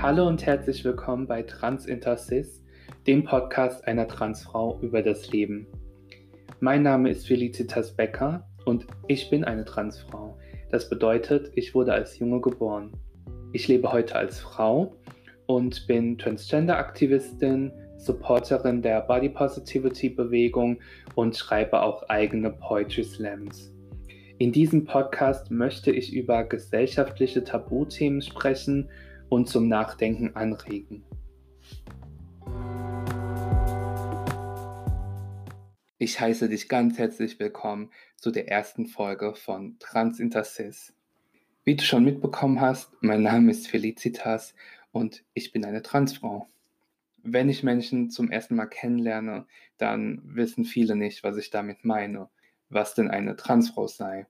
Hallo und herzlich willkommen bei Trans Intercis, dem Podcast einer Transfrau über das Leben. Mein Name ist Felicitas Becker und ich bin eine Transfrau. Das bedeutet, ich wurde als Junge geboren. Ich lebe heute als Frau und bin Transgender-Aktivistin, Supporterin der Body Positivity Bewegung und schreibe auch eigene Poetry Slams. In diesem Podcast möchte ich über gesellschaftliche Tabuthemen sprechen und zum Nachdenken anregen. Ich heiße dich ganz herzlich willkommen zu der ersten Folge von Trans Intercis. Wie du schon mitbekommen hast, mein Name ist Felicitas und ich bin eine Transfrau. Wenn ich Menschen zum ersten Mal kennenlerne, dann wissen viele nicht, was ich damit meine, was denn eine Transfrau sei.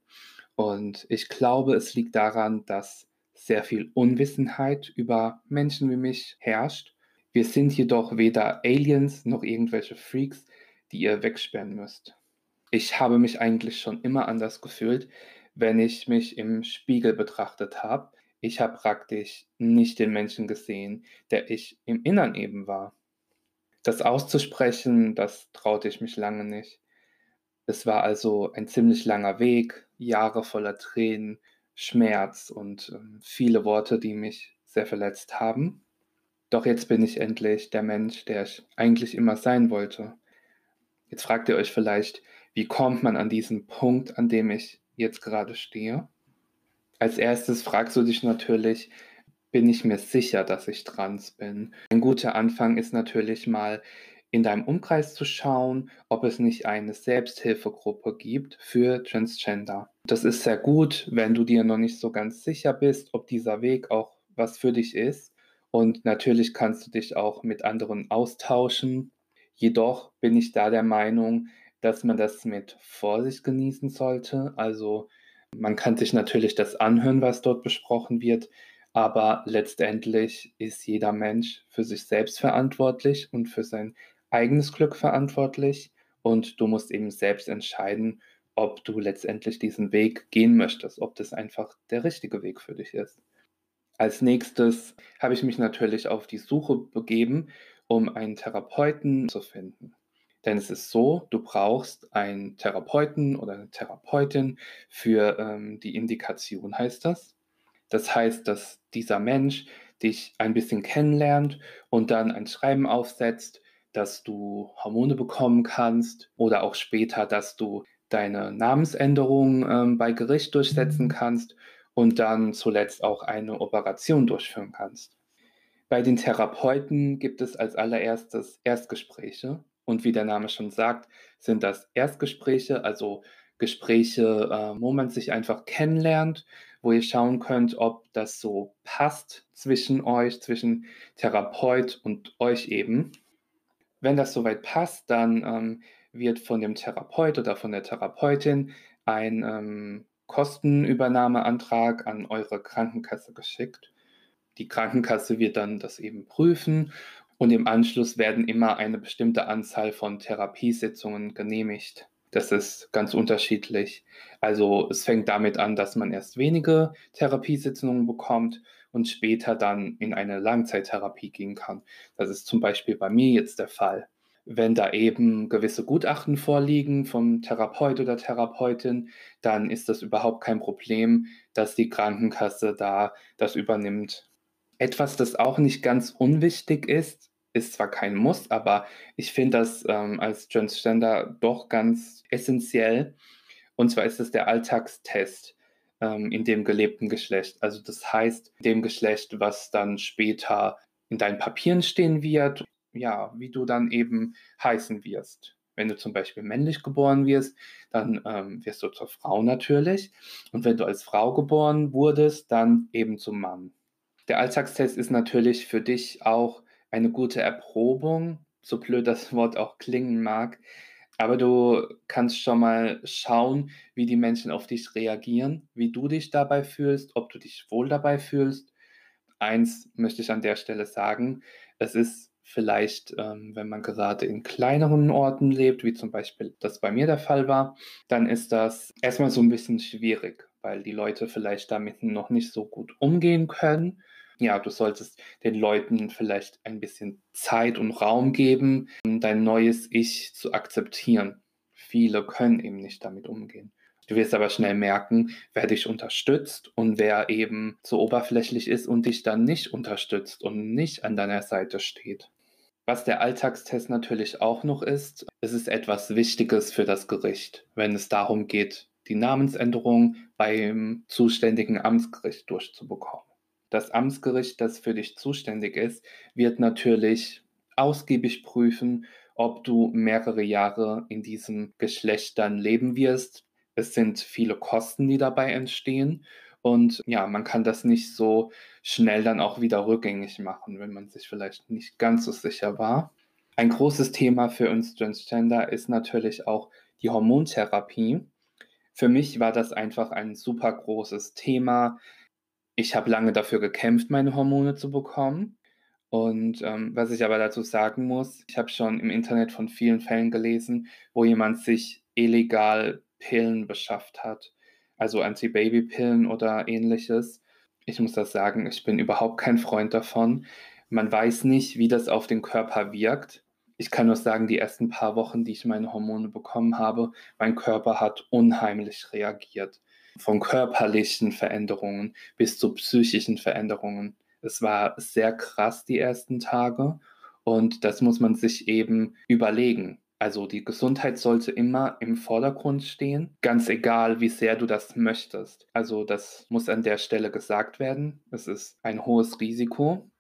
Und ich glaube, es liegt daran, dass sehr viel Unwissenheit über Menschen wie mich herrscht. Wir sind jedoch weder Aliens noch irgendwelche Freaks, die ihr wegsperren müsst. Ich habe mich eigentlich schon immer anders gefühlt, wenn ich mich im Spiegel betrachtet habe. Ich habe praktisch nicht den Menschen gesehen, der ich im Innern eben war. Das auszusprechen, das traute ich mich lange nicht. Es war also ein ziemlich langer Weg, Jahre voller Tränen, Schmerz und ähm, viele Worte, die mich sehr verletzt haben. Doch jetzt bin ich endlich der Mensch, der ich eigentlich immer sein wollte. Jetzt fragt ihr euch vielleicht, wie kommt man an diesen Punkt, an dem ich jetzt gerade stehe? Als erstes fragst du dich natürlich, bin ich mir sicher, dass ich trans bin? Ein guter Anfang ist natürlich mal in deinem Umkreis zu schauen, ob es nicht eine Selbsthilfegruppe gibt für Transgender. Das ist sehr gut, wenn du dir noch nicht so ganz sicher bist, ob dieser Weg auch was für dich ist. Und natürlich kannst du dich auch mit anderen austauschen. Jedoch bin ich da der Meinung, dass man das mit Vorsicht genießen sollte. Also man kann sich natürlich das anhören, was dort besprochen wird, aber letztendlich ist jeder Mensch für sich selbst verantwortlich und für sein eigenes Glück verantwortlich und du musst eben selbst entscheiden, ob du letztendlich diesen Weg gehen möchtest, ob das einfach der richtige Weg für dich ist. Als nächstes habe ich mich natürlich auf die Suche begeben, um einen Therapeuten zu finden. Denn es ist so, du brauchst einen Therapeuten oder eine Therapeutin für ähm, die Indikation, heißt das. Das heißt, dass dieser Mensch dich ein bisschen kennenlernt und dann ein Schreiben aufsetzt, dass du Hormone bekommen kannst oder auch später, dass du deine Namensänderung ähm, bei Gericht durchsetzen kannst und dann zuletzt auch eine Operation durchführen kannst. Bei den Therapeuten gibt es als allererstes Erstgespräche. Und wie der Name schon sagt, sind das Erstgespräche, also Gespräche, äh, wo man sich einfach kennenlernt, wo ihr schauen könnt, ob das so passt zwischen euch, zwischen Therapeut und euch eben. Wenn das soweit passt, dann ähm, wird von dem Therapeut oder von der Therapeutin ein ähm, Kostenübernahmeantrag an eure Krankenkasse geschickt. Die Krankenkasse wird dann das eben prüfen und im Anschluss werden immer eine bestimmte Anzahl von Therapiesitzungen genehmigt. Das ist ganz unterschiedlich. Also es fängt damit an, dass man erst wenige Therapiesitzungen bekommt und später dann in eine Langzeittherapie gehen kann. Das ist zum Beispiel bei mir jetzt der Fall. Wenn da eben gewisse Gutachten vorliegen vom Therapeut oder Therapeutin, dann ist das überhaupt kein Problem, dass die Krankenkasse da das übernimmt. Etwas, das auch nicht ganz unwichtig ist, ist zwar kein Muss, aber ich finde das ähm, als Transgender doch ganz essentiell. Und zwar ist es der Alltagstest ähm, in dem gelebten Geschlecht. Also das heißt, dem Geschlecht, was dann später in deinen Papieren stehen wird, ja, wie du dann eben heißen wirst. Wenn du zum Beispiel männlich geboren wirst, dann ähm, wirst du zur Frau natürlich. Und wenn du als Frau geboren wurdest, dann eben zum Mann. Der Alltagstest ist natürlich für dich auch eine gute Erprobung, so blöd das Wort auch klingen mag. Aber du kannst schon mal schauen, wie die Menschen auf dich reagieren, wie du dich dabei fühlst, ob du dich wohl dabei fühlst. Eins möchte ich an der Stelle sagen, es ist vielleicht, ähm, wenn man gerade in kleineren Orten lebt, wie zum Beispiel das bei mir der Fall war, dann ist das erstmal so ein bisschen schwierig, weil die Leute vielleicht damit noch nicht so gut umgehen können ja, du solltest den Leuten vielleicht ein bisschen Zeit und Raum geben, um dein neues Ich zu akzeptieren. Viele können eben nicht damit umgehen. Du wirst aber schnell merken, wer dich unterstützt und wer eben so oberflächlich ist und dich dann nicht unterstützt und nicht an deiner Seite steht. Was der Alltagstest natürlich auch noch ist, es ist etwas Wichtiges für das Gericht, wenn es darum geht, die Namensänderung beim zuständigen Amtsgericht durchzubekommen. Das Amtsgericht, das für dich zuständig ist, wird natürlich ausgiebig prüfen, ob du mehrere Jahre in diesem Geschlecht dann leben wirst. Es sind viele Kosten, die dabei entstehen. Und ja, man kann das nicht so schnell dann auch wieder rückgängig machen, wenn man sich vielleicht nicht ganz so sicher war. Ein großes Thema für uns Transgender ist natürlich auch die Hormontherapie. Für mich war das einfach ein super großes Thema. Ich habe lange dafür gekämpft, meine Hormone zu bekommen. Und ähm, was ich aber dazu sagen muss, ich habe schon im Internet von vielen Fällen gelesen, wo jemand sich illegal Pillen beschafft hat, also Anti-Baby-Pillen oder ähnliches. Ich muss das sagen, ich bin überhaupt kein Freund davon. Man weiß nicht, wie das auf den Körper wirkt. Ich kann nur sagen, die ersten paar Wochen, die ich meine Hormone bekommen habe, mein Körper hat unheimlich reagiert von körperlichen Veränderungen bis zu psychischen Veränderungen. Es war sehr krass die ersten Tage und das muss man sich eben überlegen. Also die Gesundheit sollte immer im Vordergrund stehen, ganz egal, wie sehr du das möchtest. Also das muss an der Stelle gesagt werden. Es ist ein hohes Risiko.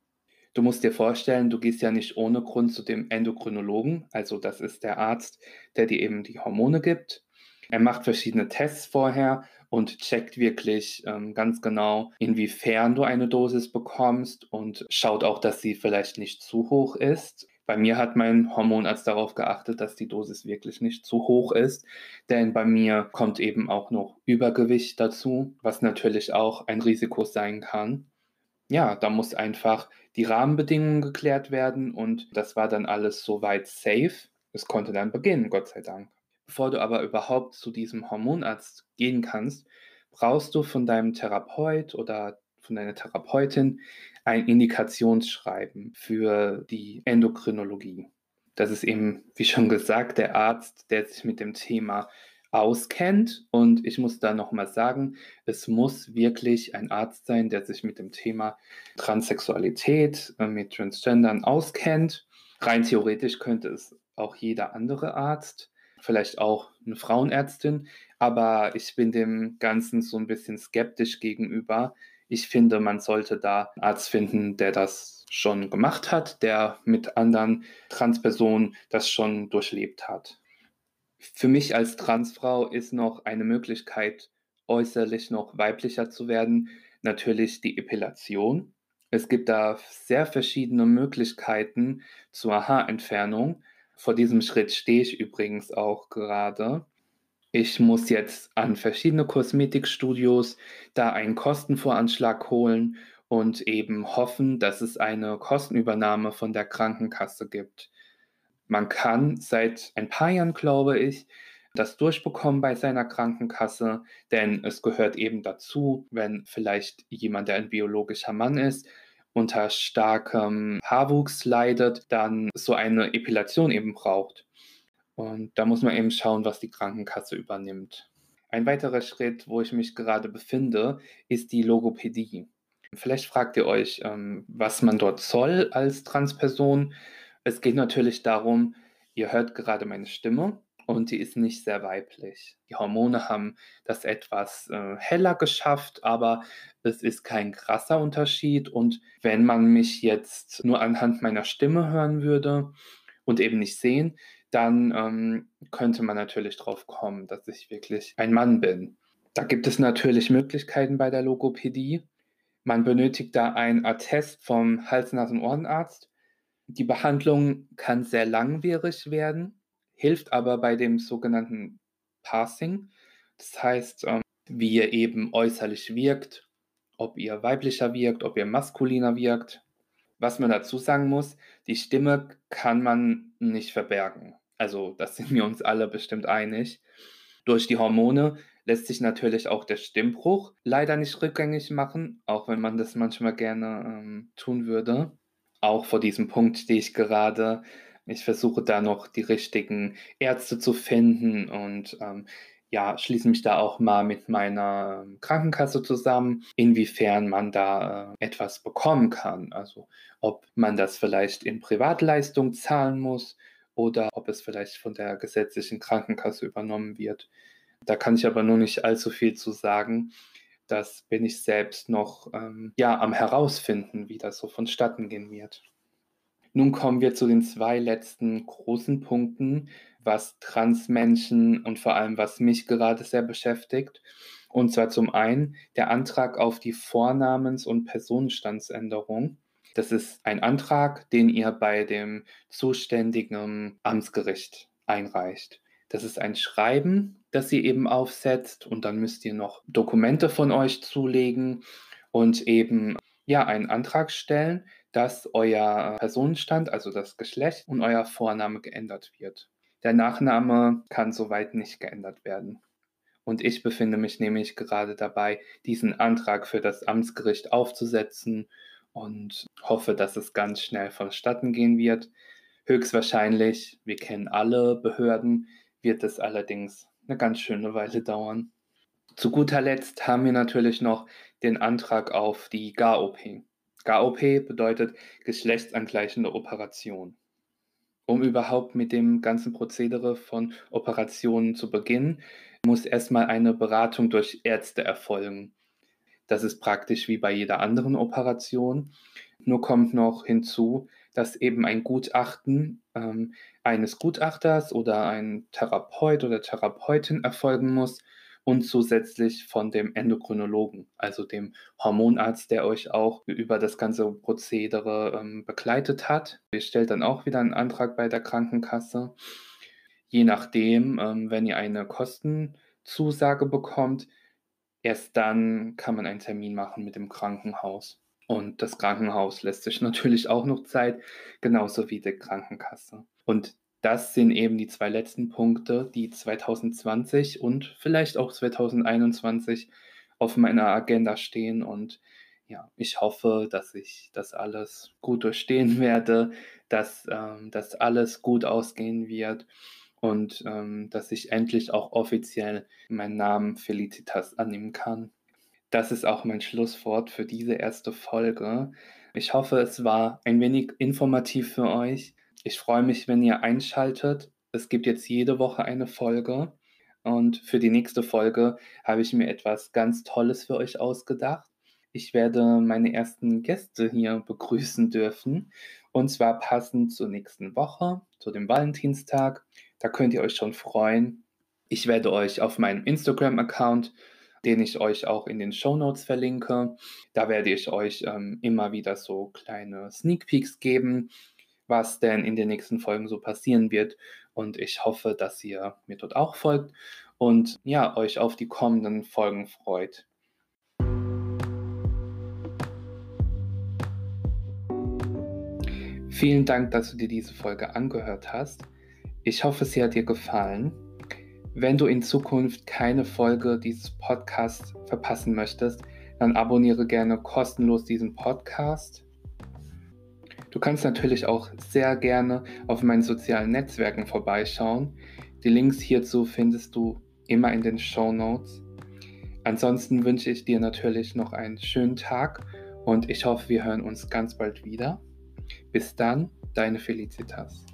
Du musst dir vorstellen, du gehst ja nicht ohne Grund zu dem Endokrinologen. Also das ist der Arzt, der dir eben die Hormone gibt. Er macht verschiedene Tests vorher und checkt wirklich ähm, ganz genau, inwiefern du eine Dosis bekommst und schaut auch, dass sie vielleicht nicht zu hoch ist. Bei mir hat mein Hormonarzt darauf geachtet, dass die Dosis wirklich nicht zu hoch ist, denn bei mir kommt eben auch noch Übergewicht dazu, was natürlich auch ein Risiko sein kann. Ja, da muss einfach die Rahmenbedingungen geklärt werden und das war dann alles soweit safe. Es konnte dann beginnen, Gott sei Dank. Bevor du aber überhaupt zu diesem Hormonarzt gehen kannst, brauchst du von deinem Therapeut oder von deiner Therapeutin ein Indikationsschreiben für die Endokrinologie. Das ist eben, wie schon gesagt, der Arzt, der sich mit dem Thema auskennt. Und ich muss da nochmal sagen, es muss wirklich ein Arzt sein, der sich mit dem Thema Transsexualität, äh, mit Transgendern auskennt. Rein theoretisch könnte es auch jeder andere Arzt vielleicht auch eine Frauenärztin, aber ich bin dem Ganzen so ein bisschen skeptisch gegenüber. Ich finde, man sollte da einen Arzt finden, der das schon gemacht hat, der mit anderen Transpersonen das schon durchlebt hat. Für mich als Transfrau ist noch eine Möglichkeit, äußerlich noch weiblicher zu werden, natürlich die Epilation. Es gibt da sehr verschiedene Möglichkeiten zur Haarentfernung. Vor diesem Schritt stehe ich übrigens auch gerade. Ich muss jetzt an verschiedene Kosmetikstudios da einen Kostenvoranschlag holen und eben hoffen, dass es eine Kostenübernahme von der Krankenkasse gibt. Man kann seit ein paar Jahren, glaube ich, das durchbekommen bei seiner Krankenkasse, denn es gehört eben dazu, wenn vielleicht jemand, der ein biologischer Mann ist, unter starkem Haarwuchs leidet, dann so eine Epilation eben braucht. Und da muss man eben schauen, was die Krankenkasse übernimmt. Ein weiterer Schritt, wo ich mich gerade befinde, ist die Logopädie. Vielleicht fragt ihr euch, ähm, was man dort soll als Transperson. Es geht natürlich darum, ihr hört gerade meine Stimme und die ist nicht sehr weiblich. Die Hormone haben das etwas äh, heller geschafft, aber es ist kein krasser Unterschied. Und wenn man mich jetzt nur anhand meiner Stimme hören würde und eben nicht sehen, dann ähm, könnte man natürlich drauf kommen, dass ich wirklich ein Mann bin. Da gibt es natürlich Möglichkeiten bei der Logopädie. Man benötigt da ein Attest vom Hals-, Nasen-, Ohrenarzt. Die Behandlung kann sehr langwierig werden hilft aber bei dem sogenannten Passing. Das heißt, ähm, wie ihr eben äußerlich wirkt, ob ihr weiblicher wirkt, ob ihr maskuliner wirkt. Was man dazu sagen muss, die Stimme kann man nicht verbergen. Also das sind wir uns alle bestimmt einig. Durch die Hormone lässt sich natürlich auch der Stimmbruch leider nicht rückgängig machen, auch wenn man das manchmal gerne ähm, tun würde. Auch vor diesem Punkt stehe ich gerade. Ich versuche da noch die richtigen Ärzte zu finden und ähm, ja, schließe mich da auch mal mit meiner ähm, Krankenkasse zusammen, inwiefern man da äh, etwas bekommen kann. Also ob man das vielleicht in Privatleistung zahlen muss oder ob es vielleicht von der gesetzlichen Krankenkasse übernommen wird. Da kann ich aber nur nicht allzu viel zu sagen. Das bin ich selbst noch ähm, ja, am herausfinden, wie das so vonstatten gehen wird. Nun kommen wir zu den zwei letzten großen Punkten, was Transmenschen und vor allem was mich gerade sehr beschäftigt. Und zwar zum einen der Antrag auf die Vornamens- und Personenstandsänderung. Das ist ein Antrag, den ihr bei dem zuständigen Amtsgericht einreicht. Das ist ein Schreiben, das ihr eben aufsetzt und dann müsst ihr noch Dokumente von euch zulegen und eben ja einen Antrag stellen, dass euer Personenstand, also das Geschlecht und euer Vorname geändert wird. Der Nachname kann soweit nicht geändert werden. Und ich befinde mich nämlich gerade dabei, diesen Antrag für das Amtsgericht aufzusetzen und hoffe, dass es ganz schnell vonstatten gehen wird. Höchstwahrscheinlich, wir kennen alle Behörden, wird es allerdings eine ganz schöne Weile dauern. Zu guter Letzt haben wir natürlich noch den Antrag auf die GAOP. GAOP bedeutet geschlechtsangleichende Operation. Um überhaupt mit dem ganzen Prozedere von Operationen zu beginnen, muss erstmal eine Beratung durch Ärzte erfolgen. Das ist praktisch wie bei jeder anderen Operation. Nur kommt noch hinzu, dass eben ein Gutachten ähm, eines Gutachters oder ein Therapeut oder Therapeutin erfolgen muss und zusätzlich von dem Endokrinologen, also dem Hormonarzt, der euch auch über das ganze Prozedere ähm, begleitet hat. Ihr stellt dann auch wieder einen Antrag bei der Krankenkasse. Je nachdem, ähm, wenn ihr eine Kostenzusage bekommt, erst dann kann man einen Termin machen mit dem Krankenhaus. Und das Krankenhaus lässt sich natürlich auch noch Zeit, genauso wie die Krankenkasse. Und das sind eben die zwei letzten Punkte, die 2020 und vielleicht auch 2021 auf meiner Agenda stehen. Und ja, ich hoffe, dass ich das alles gut durchstehen werde, dass ähm, das alles gut ausgehen wird und ähm, dass ich endlich auch offiziell meinen Namen Felicitas annehmen kann. Das ist auch mein Schlusswort für diese erste Folge. Ich hoffe, es war ein wenig informativ für euch. Ich freue mich, wenn ihr einschaltet. Es gibt jetzt jede Woche eine Folge. Und für die nächste Folge habe ich mir etwas ganz Tolles für euch ausgedacht. Ich werde meine ersten Gäste hier begrüßen dürfen. Und zwar passend zur nächsten Woche, zu dem Valentinstag. Da könnt ihr euch schon freuen. Ich werde euch auf meinem Instagram-Account, den ich euch auch in den Show Notes verlinke, da werde ich euch ähm, immer wieder so kleine Sneak Peeks geben was denn in den nächsten Folgen so passieren wird. Und ich hoffe, dass ihr mir dort auch folgt und ja, euch auf die kommenden Folgen freut. Vielen Dank, dass du dir diese Folge angehört hast. Ich hoffe, sie hat dir gefallen. Wenn du in Zukunft keine Folge dieses Podcasts verpassen möchtest, dann abonniere gerne kostenlos diesen Podcast Du kannst natürlich auch sehr gerne auf meinen sozialen Netzwerken vorbeischauen. Die Links hierzu findest du immer in den Show Notes. Ansonsten wünsche ich dir natürlich noch einen schönen Tag und ich hoffe, wir hören uns ganz bald wieder. Bis dann, deine Felicitas.